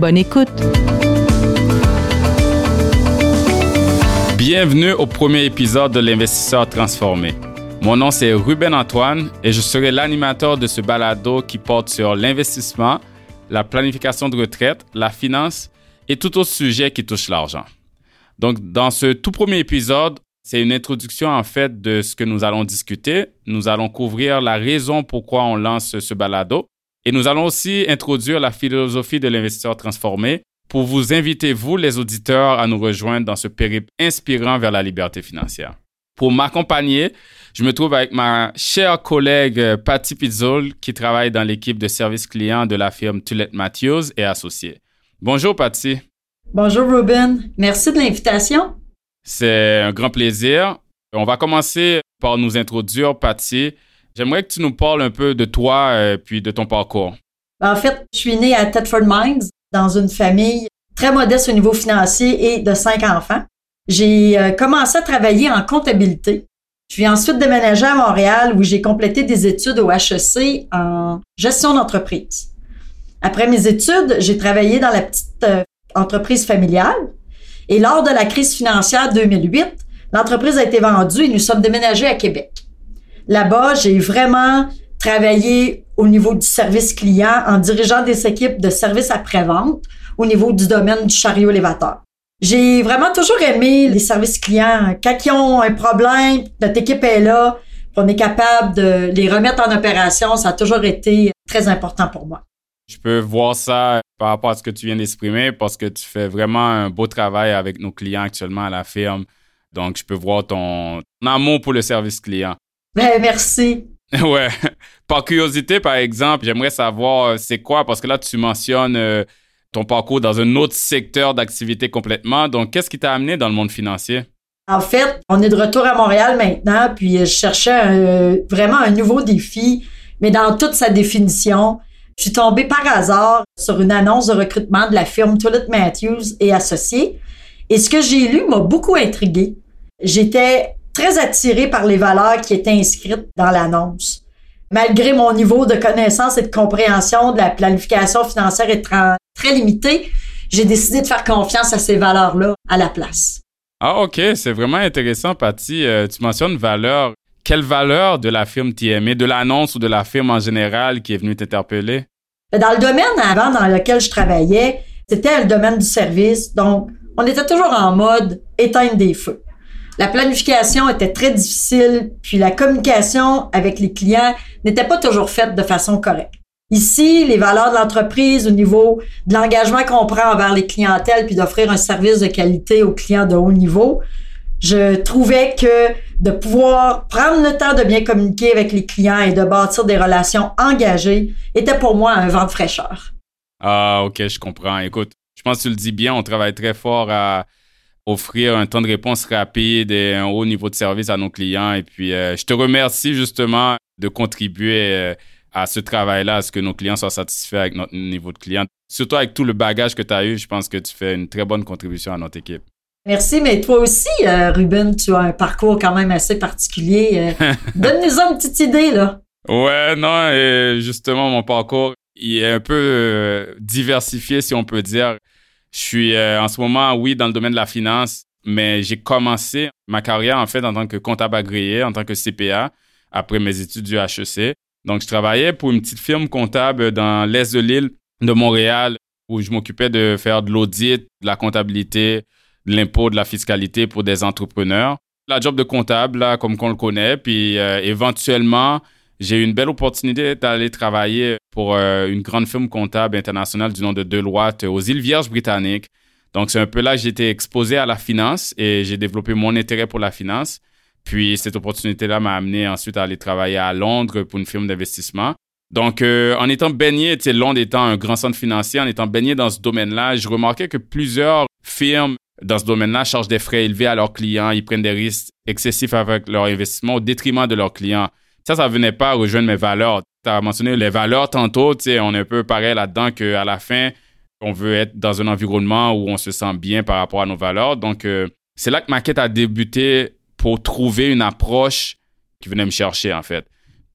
Bonne écoute! Bienvenue au premier épisode de l'Investisseur transformé. Mon nom c'est Ruben Antoine et je serai l'animateur de ce balado qui porte sur l'investissement, la planification de retraite, la finance et tout autre sujet qui touche l'argent. Donc, dans ce tout premier épisode, c'est une introduction en fait de ce que nous allons discuter. Nous allons couvrir la raison pourquoi on lance ce balado et nous allons aussi introduire la philosophie de l'investisseur transformé pour vous inviter, vous les auditeurs, à nous rejoindre dans ce périple inspirant vers la liberté financière. Pour m'accompagner, je me trouve avec ma chère collègue euh, Patty Pizzol qui travaille dans l'équipe de service client de la firme Tulette Matthews et Associés. Bonjour Patty. Bonjour Ruben. Merci de l'invitation. C'est un grand plaisir. On va commencer par nous introduire, Patty. J'aimerais que tu nous parles un peu de toi et euh, puis de ton parcours. En fait, je suis née à Thetford Mines dans une famille très modeste au niveau financier et de cinq enfants. J'ai euh, commencé à travailler en comptabilité. Je suis ensuite déménagée à Montréal où j'ai complété des études au HEC en gestion d'entreprise. Après mes études, j'ai travaillé dans la petite euh, entreprise familiale et lors de la crise financière 2008, l'entreprise a été vendue et nous sommes déménagés à Québec. Là-bas, j'ai vraiment travaillé au niveau du service client en dirigeant des équipes de services après-vente au niveau du domaine du chariot élévateur. J'ai vraiment toujours aimé les services clients. Quand ils ont un problème, notre équipe est là, on est capable de les remettre en opération, ça a toujours été très important pour moi. Je peux voir ça par rapport à ce que tu viens d'exprimer parce que tu fais vraiment un beau travail avec nos clients actuellement à la firme. Donc, je peux voir ton amour pour le service client. Ben, merci. ouais. Par curiosité, par exemple, j'aimerais savoir euh, c'est quoi, parce que là, tu mentionnes euh, ton parcours dans un autre secteur d'activité complètement. Donc, qu'est-ce qui t'a amené dans le monde financier? En fait, on est de retour à Montréal maintenant, puis je cherchais vraiment un nouveau défi, mais dans toute sa définition. Je suis tombée par hasard sur une annonce de recrutement de la firme Toilet Matthews et Associés. Et ce que j'ai lu m'a beaucoup intriguée. J'étais très attirée par les valeurs qui étaient inscrites dans l'annonce. Malgré mon niveau de connaissance et de compréhension de la planification financière étant très limité, j'ai décidé de faire confiance à ces valeurs-là à la place. Ah, OK. C'est vraiment intéressant, Patty. Euh, tu mentionnes valeur. Quelle valeur de la firme TME, de l'annonce ou de la firme en général qui est venue t'interpeller? Dans le domaine avant dans lequel je travaillais, c'était le domaine du service. Donc, on était toujours en mode éteindre des feux. La planification était très difficile, puis la communication avec les clients n'était pas toujours faite de façon correcte. Ici, les valeurs de l'entreprise au niveau de l'engagement qu'on prend envers les clientèles puis d'offrir un service de qualité aux clients de haut niveau, je trouvais que de pouvoir prendre le temps de bien communiquer avec les clients et de bâtir des relations engagées était pour moi un vent de fraîcheur. Ah, ok, je comprends. Écoute, je pense que tu le dis bien, on travaille très fort à offrir un temps de réponse rapide et un haut niveau de service à nos clients. Et puis, euh, je te remercie justement de contribuer euh, à ce travail-là, à ce que nos clients soient satisfaits avec notre niveau de client. Surtout avec tout le bagage que tu as eu, je pense que tu fais une très bonne contribution à notre équipe. Merci, mais toi aussi, euh, Ruben, tu as un parcours quand même assez particulier. Donne-nous une petite idée, là. Ouais, non, et justement, mon parcours, il est un peu diversifié, si on peut dire. Je suis euh, en ce moment, oui, dans le domaine de la finance, mais j'ai commencé ma carrière en fait en tant que comptable agréé, en tant que CPA, après mes études du HEC. Donc, je travaillais pour une petite firme comptable dans l'est de l'île de Montréal où je m'occupais de faire de l'audit, de la comptabilité, de l'impôt, de la fiscalité pour des entrepreneurs. La job de comptable, là, comme qu'on le connaît, puis euh, éventuellement, j'ai eu une belle opportunité d'aller travailler pour euh, une grande firme comptable internationale du nom de Deloitte aux îles Vierges britanniques. Donc, c'est un peu là que été exposé à la finance et j'ai développé mon intérêt pour la finance. Puis, cette opportunité-là m'a amené ensuite à aller travailler à Londres pour une firme d'investissement. Donc, euh, en étant baigné, tu Londres étant un grand centre financier, en étant baigné dans ce domaine-là, je remarquais que plusieurs firmes dans ce domaine-là chargent des frais élevés à leurs clients, ils prennent des risques excessifs avec leur investissement au détriment de leurs clients. Ça, ça venait pas rejoindre mes valeurs. Tu as mentionné les valeurs tantôt, tu sais, on est un peu pareil là-dedans qu'à la fin, on veut être dans un environnement où on se sent bien par rapport à nos valeurs. Donc, euh, c'est là que ma quête a débuté pour trouver une approche qui venait me chercher, en fait.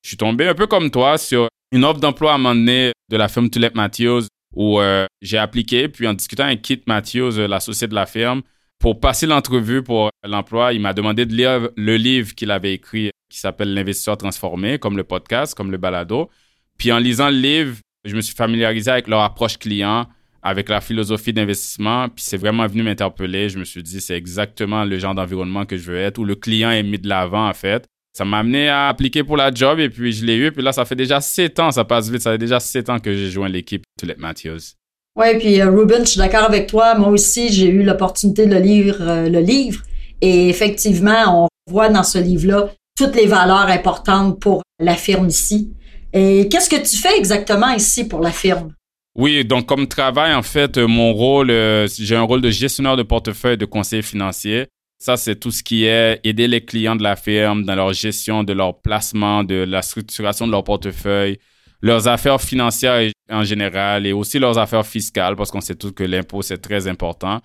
Je suis tombé un peu comme toi sur une offre d'emploi à un moment donné de la firme Tulip Matthews où euh, j'ai appliqué, puis en discutant avec Kit Matthews, euh, l'associé de la firme, pour passer l'entrevue pour l'emploi, il m'a demandé de lire le livre qu'il avait écrit qui s'appelle L'investisseur transformé, comme le podcast, comme le balado. Puis en lisant le livre, je me suis familiarisé avec leur approche client, avec la philosophie d'investissement, puis c'est vraiment venu m'interpeller. Je me suis dit, c'est exactement le genre d'environnement que je veux être, où le client est mis de l'avant, en fait. Ça m'a amené à appliquer pour la job, et puis je l'ai eu, puis là, ça fait déjà sept ans, ça passe vite, ça fait déjà sept ans que j'ai joint l'équipe Tulip Matthews. Oui, puis euh, Ruben, je suis d'accord avec toi. Moi aussi, j'ai eu l'opportunité de lire euh, le livre, et effectivement, on voit dans ce livre-là toutes les valeurs importantes pour la firme ici. Et qu'est-ce que tu fais exactement ici pour la firme? Oui, donc comme travail, en fait, euh, mon rôle, euh, j'ai un rôle de gestionnaire de portefeuille, de conseiller financier. Ça, c'est tout ce qui est aider les clients de la firme dans leur gestion de leur placement, de la structuration de leur portefeuille, leurs affaires financières en général et aussi leurs affaires fiscales, parce qu'on sait tous que l'impôt, c'est très important.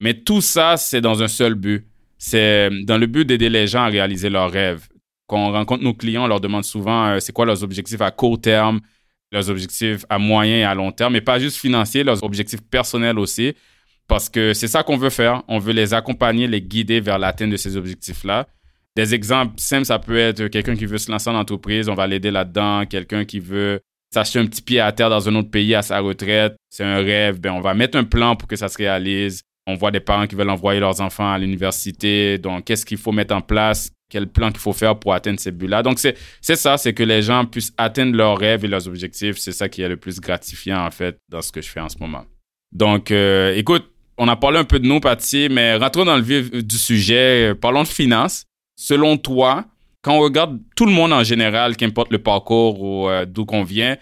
Mais tout ça, c'est dans un seul but. C'est dans le but d'aider les gens à réaliser leurs rêves. Quand on rencontre nos clients, on leur demande souvent euh, c'est quoi leurs objectifs à court terme, leurs objectifs à moyen et à long terme, mais pas juste financiers, leurs objectifs personnels aussi, parce que c'est ça qu'on veut faire. On veut les accompagner, les guider vers l'atteinte de ces objectifs-là. Des exemples simples, ça peut être quelqu'un qui veut se lancer en entreprise, on va l'aider là-dedans. Quelqu'un qui veut s'acheter un petit pied à terre dans un autre pays à sa retraite, c'est un rêve, ben on va mettre un plan pour que ça se réalise. On voit des parents qui veulent envoyer leurs enfants à l'université, donc qu'est-ce qu'il faut mettre en place? Quel plan qu'il faut faire pour atteindre ces buts-là? Donc, c'est ça, c'est que les gens puissent atteindre leurs rêves et leurs objectifs. C'est ça qui est le plus gratifiant, en fait, dans ce que je fais en ce moment. Donc, euh, écoute, on a parlé un peu de nous, Patty, mais rentrons dans le vif du sujet. Parlons de finances. Selon toi, quand on regarde tout le monde en général, qu'importe le parcours ou euh, d'où qu'on vient,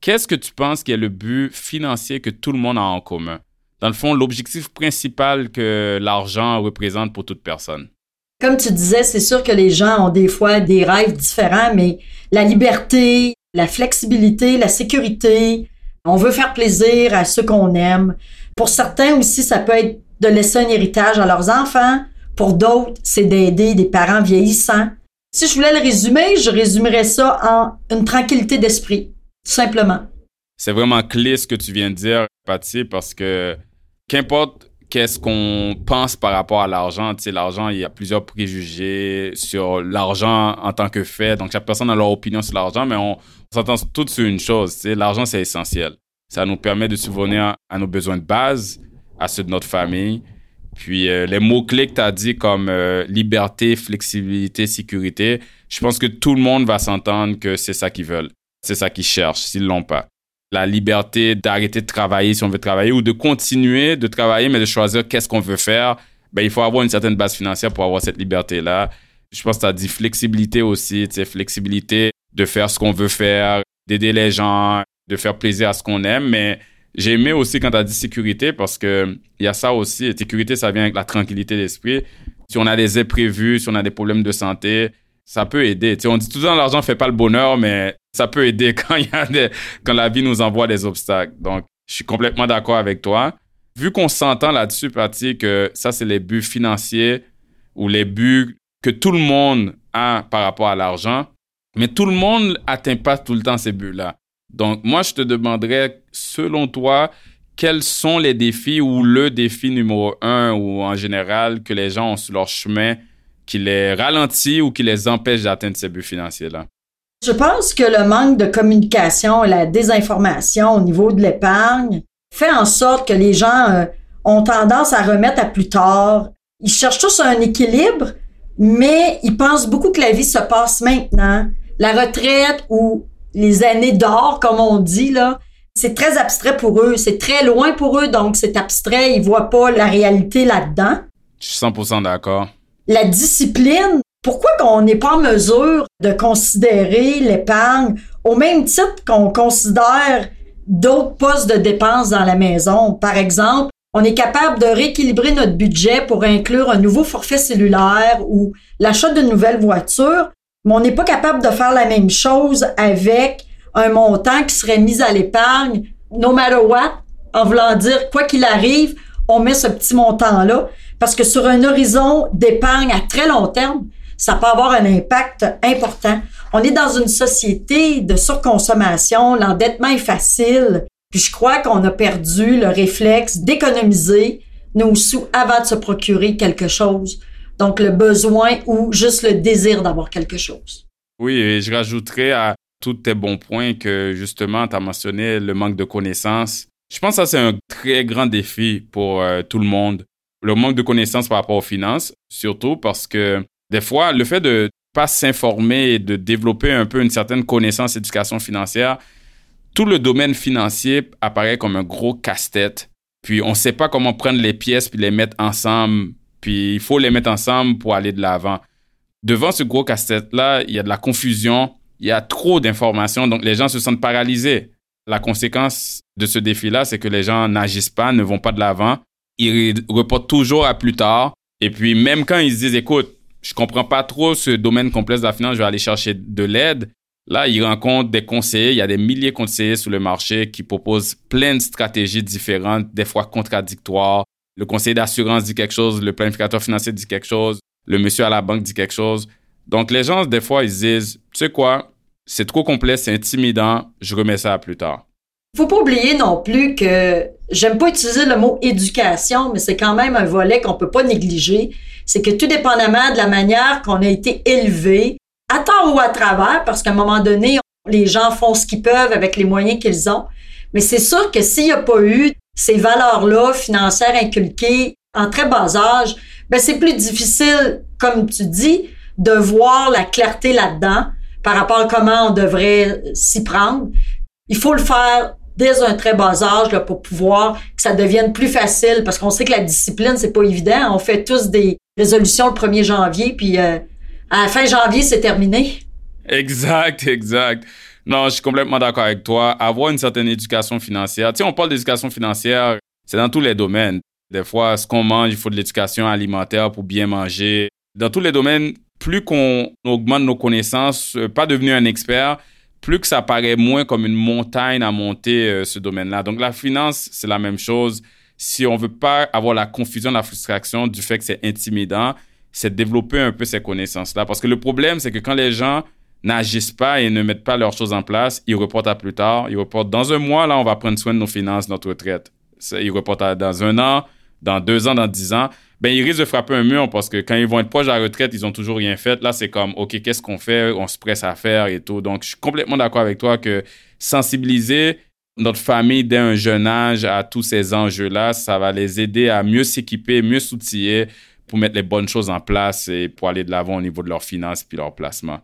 qu'est-ce que tu penses qui est le but financier que tout le monde a en commun? Dans le fond, l'objectif principal que l'argent représente pour toute personne. Comme tu disais, c'est sûr que les gens ont des fois des rêves différents, mais la liberté, la flexibilité, la sécurité, on veut faire plaisir à ceux qu'on aime. Pour certains aussi, ça peut être de laisser un héritage à leurs enfants. Pour d'autres, c'est d'aider des parents vieillissants. Si je voulais le résumer, je résumerais ça en une tranquillité d'esprit, tout simplement. C'est vraiment clé ce que tu viens de dire, Patty, parce que qu'importe qu'est-ce qu'on pense par rapport à l'argent. Tu sais, l'argent, il y a plusieurs préjugés sur l'argent en tant que fait. Donc, chaque personne a leur opinion sur l'argent, mais on, s'entend tout sur une chose. Tu sais, l'argent, c'est essentiel. Ça nous permet de subvenir à nos besoins de base, à ceux de notre famille. Puis, euh, les mots-clés que tu as dit comme euh, liberté, flexibilité, sécurité, je pense que tout le monde va s'entendre que c'est ça qu'ils veulent. C'est ça qu'ils cherchent, s'ils l'ont pas la liberté d'arrêter de travailler si on veut travailler ou de continuer de travailler, mais de choisir qu'est-ce qu'on veut faire, ben, il faut avoir une certaine base financière pour avoir cette liberté-là. Je pense que tu as dit flexibilité aussi, tu sais, flexibilité de faire ce qu'on veut faire, d'aider les gens, de faire plaisir à ce qu'on aime, mais j'ai aimé aussi quand tu as dit sécurité parce que il y a ça aussi. Sécurité, ça vient avec la tranquillité d'esprit. Si on a des imprévus, si on a des problèmes de santé, ça peut aider. Tu sais, on dit tout le temps l'argent fait pas le bonheur, mais ça peut aider quand, y a quand la vie nous envoie des obstacles. Donc, je suis complètement d'accord avec toi. Vu qu'on s'entend là-dessus, Patty, que ça, c'est les buts financiers ou les buts que tout le monde a par rapport à l'argent, mais tout le monde n'atteint pas tout le temps ces buts-là. Donc, moi, je te demanderais, selon toi, quels sont les défis ou le défi numéro un ou en général que les gens ont sur leur chemin qui les ralentit ou qui les empêche d'atteindre ces buts financiers-là? Je pense que le manque de communication et la désinformation au niveau de l'épargne fait en sorte que les gens euh, ont tendance à remettre à plus tard. Ils cherchent tous un équilibre, mais ils pensent beaucoup que la vie se passe maintenant. La retraite ou les années d'or, comme on dit, là, c'est très abstrait pour eux. C'est très loin pour eux, donc c'est abstrait. Ils voient pas la réalité là-dedans. Je suis 100% d'accord. La discipline, pourquoi qu'on n'est pas en mesure de considérer l'épargne Au même titre qu'on considère d'autres postes de dépenses dans la maison? Par exemple, on est capable de rééquilibrer notre budget pour inclure un nouveau forfait cellulaire ou l'achat d'une nouvelle voiture, mais on n'est pas capable de faire la même chose avec un montant qui serait mis à l'épargne, no matter what, en voulant dire, quoi qu'il arrive, on met ce petit montant-là, parce que sur un horizon d'épargne à très long terme, ça peut avoir un impact important. On est dans une société de surconsommation, l'endettement est facile, puis je crois qu'on a perdu le réflexe d'économiser nos sous avant de se procurer quelque chose. Donc le besoin ou juste le désir d'avoir quelque chose. Oui, et je rajouterais à tous tes bons points que justement, tu as mentionné le manque de connaissances. Je pense que ça, c'est un très grand défi pour euh, tout le monde. Le manque de connaissances par rapport aux finances, surtout parce que des fois, le fait de pas s'informer et de développer un peu une certaine connaissance éducation financière, tout le domaine financier apparaît comme un gros casse-tête. Puis on ne sait pas comment prendre les pièces puis les mettre ensemble. Puis il faut les mettre ensemble pour aller de l'avant. Devant ce gros casse-tête-là, il y a de la confusion, il y a trop d'informations, donc les gens se sentent paralysés. La conséquence de ce défi-là, c'est que les gens n'agissent pas, ne vont pas de l'avant. Ils reportent toujours à plus tard. Et puis, même quand ils se disent, écoute, je comprends pas trop ce domaine complexe de la finance, je vais aller chercher de l'aide. Là, ils rencontrent des conseillers. Il y a des milliers de conseillers sur le marché qui proposent plein de stratégies différentes, des fois contradictoires. Le conseiller d'assurance dit quelque chose, le planificateur financier dit quelque chose, le monsieur à la banque dit quelque chose. Donc, les gens, des fois, ils disent, tu sais quoi, c'est trop complexe, c'est intimidant, je remets ça à plus tard. Faut pas oublier non plus que j'aime pas utiliser le mot éducation, mais c'est quand même un volet qu'on peut pas négliger. C'est que tout dépendamment de la manière qu'on a été élevé, à tort ou à travers, parce qu'à un moment donné, les gens font ce qu'ils peuvent avec les moyens qu'ils ont. Mais c'est sûr que s'il n'y a pas eu ces valeurs-là financières inculquées en très bas âge, ben c'est plus difficile, comme tu dis, de voir la clarté là-dedans par rapport à comment on devrait s'y prendre. Il faut le faire dès un très bas âge là, pour pouvoir que ça devienne plus facile parce qu'on sait que la discipline, c'est pas évident. On fait tous des résolutions le 1er janvier, puis euh, à la fin janvier, c'est terminé. Exact, exact. Non, je suis complètement d'accord avec toi. Avoir une certaine éducation financière. Tu sais, on parle d'éducation financière, c'est dans tous les domaines. Des fois, ce qu'on mange, il faut de l'éducation alimentaire pour bien manger. Dans tous les domaines, plus qu'on augmente nos connaissances, euh, pas devenir un expert, plus que ça paraît moins comme une montagne à monter euh, ce domaine-là. Donc la finance, c'est la même chose. Si on veut pas avoir la confusion, la frustration du fait que c'est intimidant, c'est développer un peu ces connaissances-là. Parce que le problème, c'est que quand les gens n'agissent pas et ne mettent pas leurs choses en place, ils reportent à plus tard. Ils reportent dans un mois, là, on va prendre soin de nos finances, notre retraite. Ils reportent à dans un an, dans deux ans, dans dix ans ben ils risquent de frapper un mur parce que quand ils vont être proches de la retraite, ils ont toujours rien fait. Là, c'est comme, OK, qu'est-ce qu'on fait? On se presse à faire et tout. Donc, je suis complètement d'accord avec toi que sensibiliser notre famille dès un jeune âge à tous ces enjeux-là, ça va les aider à mieux s'équiper, mieux s'outiller pour mettre les bonnes choses en place et pour aller de l'avant au niveau de leurs finances puis leur placement.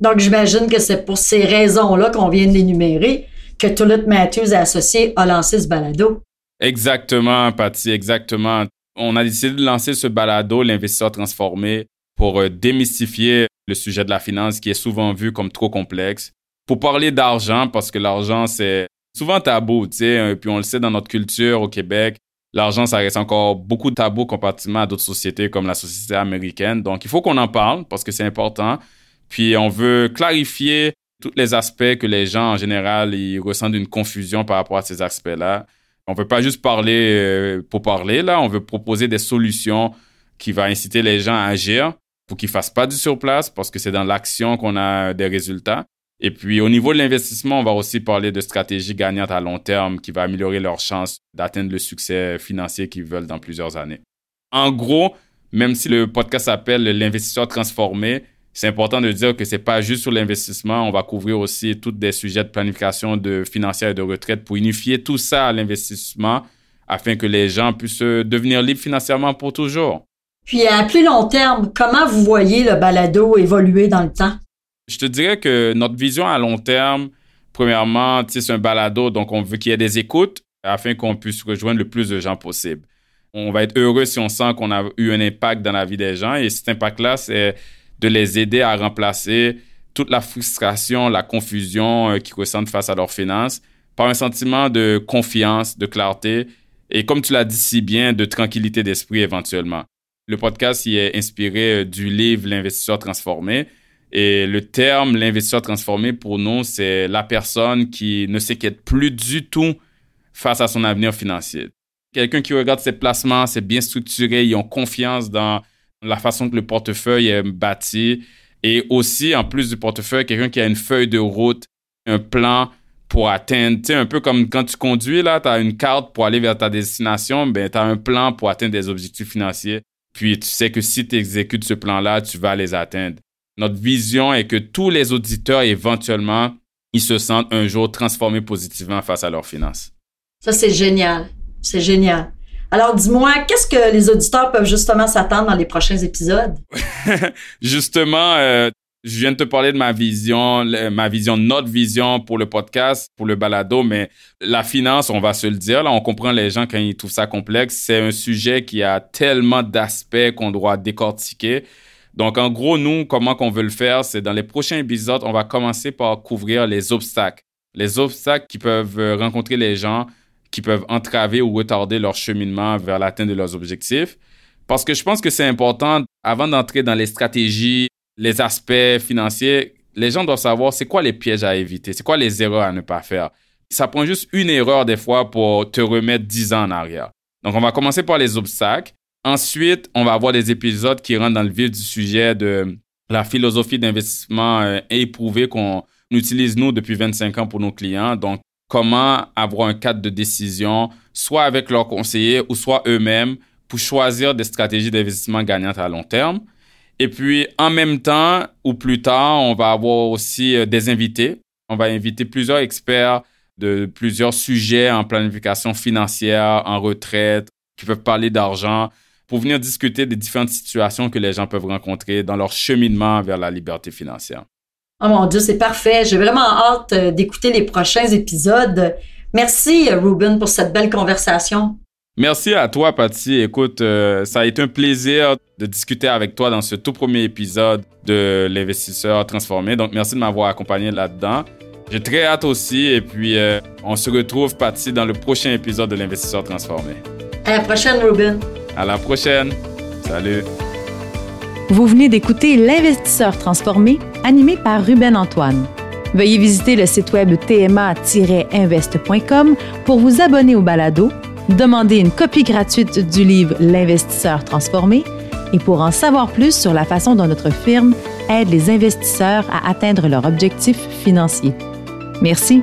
Donc, j'imagine que c'est pour ces raisons-là qu'on vient d'énumérer que Toulouse Matthews et Associés a lancé ce balado. Exactement, Patty, exactement on a décidé de lancer ce balado, l'investisseur transformé, pour euh, démystifier le sujet de la finance qui est souvent vu comme trop complexe. Pour parler d'argent, parce que l'argent, c'est souvent tabou, tu sais, euh, puis on le sait dans notre culture au Québec, l'argent, ça reste encore beaucoup tabou comparativement à d'autres sociétés comme la société américaine. Donc, il faut qu'on en parle parce que c'est important. Puis, on veut clarifier tous les aspects que les gens, en général, ils ressentent une confusion par rapport à ces aspects-là. On ne veut pas juste parler euh, pour parler, là. On veut proposer des solutions qui vont inciter les gens à agir pour qu'ils ne fassent pas du surplace parce que c'est dans l'action qu'on a des résultats. Et puis, au niveau de l'investissement, on va aussi parler de stratégies gagnantes à long terme qui vont améliorer leurs chances d'atteindre le succès financier qu'ils veulent dans plusieurs années. En gros, même si le podcast s'appelle l'investisseur transformé, c'est important de dire que c'est pas juste sur l'investissement, on va couvrir aussi tous des sujets de planification de financière et de retraite pour unifier tout ça à l'investissement afin que les gens puissent devenir libres financièrement pour toujours. Puis à plus long terme, comment vous voyez le balado évoluer dans le temps? Je te dirais que notre vision à long terme, premièrement, c'est un balado, donc on veut qu'il y ait des écoutes afin qu'on puisse rejoindre le plus de gens possible. On va être heureux si on sent qu'on a eu un impact dans la vie des gens et cet impact-là, c'est de les aider à remplacer toute la frustration, la confusion euh, qu'ils ressentent face à leurs finances par un sentiment de confiance, de clarté et, comme tu l'as dit si bien, de tranquillité d'esprit éventuellement. Le podcast y est inspiré euh, du livre L'investisseur transformé. Et le terme l'investisseur transformé pour nous, c'est la personne qui ne s'inquiète plus du tout face à son avenir financier. Quelqu'un qui regarde ses placements, c'est bien structuré, ils ont confiance dans la façon que le portefeuille est bâti. Et aussi, en plus du portefeuille, quelqu'un qui a une feuille de route, un plan pour atteindre, tu sais, un peu comme quand tu conduis, là, tu as une carte pour aller vers ta destination, ben, tu as un plan pour atteindre des objectifs financiers. Puis tu sais que si tu exécutes ce plan-là, tu vas les atteindre. Notre vision est que tous les auditeurs, éventuellement, ils se sentent un jour transformés positivement face à leurs finances. Ça, c'est génial. C'est génial. Alors, dis-moi, qu'est-ce que les auditeurs peuvent justement s'attendre dans les prochains épisodes? justement, euh, je viens de te parler de ma vision, ma vision, notre vision pour le podcast, pour le balado, mais la finance, on va se le dire, là, on comprend les gens quand ils trouvent ça complexe. C'est un sujet qui a tellement d'aspects qu'on doit décortiquer. Donc, en gros, nous, comment qu'on veut le faire, c'est dans les prochains épisodes, on va commencer par couvrir les obstacles. Les obstacles qui peuvent euh, rencontrer les gens, qui peuvent entraver ou retarder leur cheminement vers l'atteinte de leurs objectifs. Parce que je pense que c'est important, avant d'entrer dans les stratégies, les aspects financiers, les gens doivent savoir c'est quoi les pièges à éviter, c'est quoi les erreurs à ne pas faire. Ça prend juste une erreur des fois pour te remettre dix ans en arrière. Donc, on va commencer par les obstacles. Ensuite, on va avoir des épisodes qui rentrent dans le vif du sujet de la philosophie d'investissement euh, éprouvée qu'on utilise nous depuis 25 ans pour nos clients. Donc, comment avoir un cadre de décision, soit avec leurs conseillers ou soit eux-mêmes, pour choisir des stratégies d'investissement gagnantes à long terme. Et puis, en même temps ou plus tard, on va avoir aussi euh, des invités. On va inviter plusieurs experts de plusieurs sujets en planification financière, en retraite, qui peuvent parler d'argent, pour venir discuter des différentes situations que les gens peuvent rencontrer dans leur cheminement vers la liberté financière. Oh mon Dieu, c'est parfait. J'ai vraiment hâte euh, d'écouter les prochains épisodes. Merci, euh, Ruben, pour cette belle conversation. Merci à toi, Patty. Écoute, euh, ça a été un plaisir de discuter avec toi dans ce tout premier épisode de l'investisseur transformé. Donc, merci de m'avoir accompagné là-dedans. J'ai très hâte aussi. Et puis, on se retrouve, Patty, dans le prochain épisode de l'investisseur transformé. À la prochaine, Ruben. À la prochaine. Salut. Vous venez d'écouter L'investisseur transformé, animé par Ruben Antoine. Veuillez visiter le site web tma-invest.com pour vous abonner au balado, demander une copie gratuite du livre L'investisseur transformé et pour en savoir plus sur la façon dont notre firme aide les investisseurs à atteindre leurs objectifs financiers. Merci.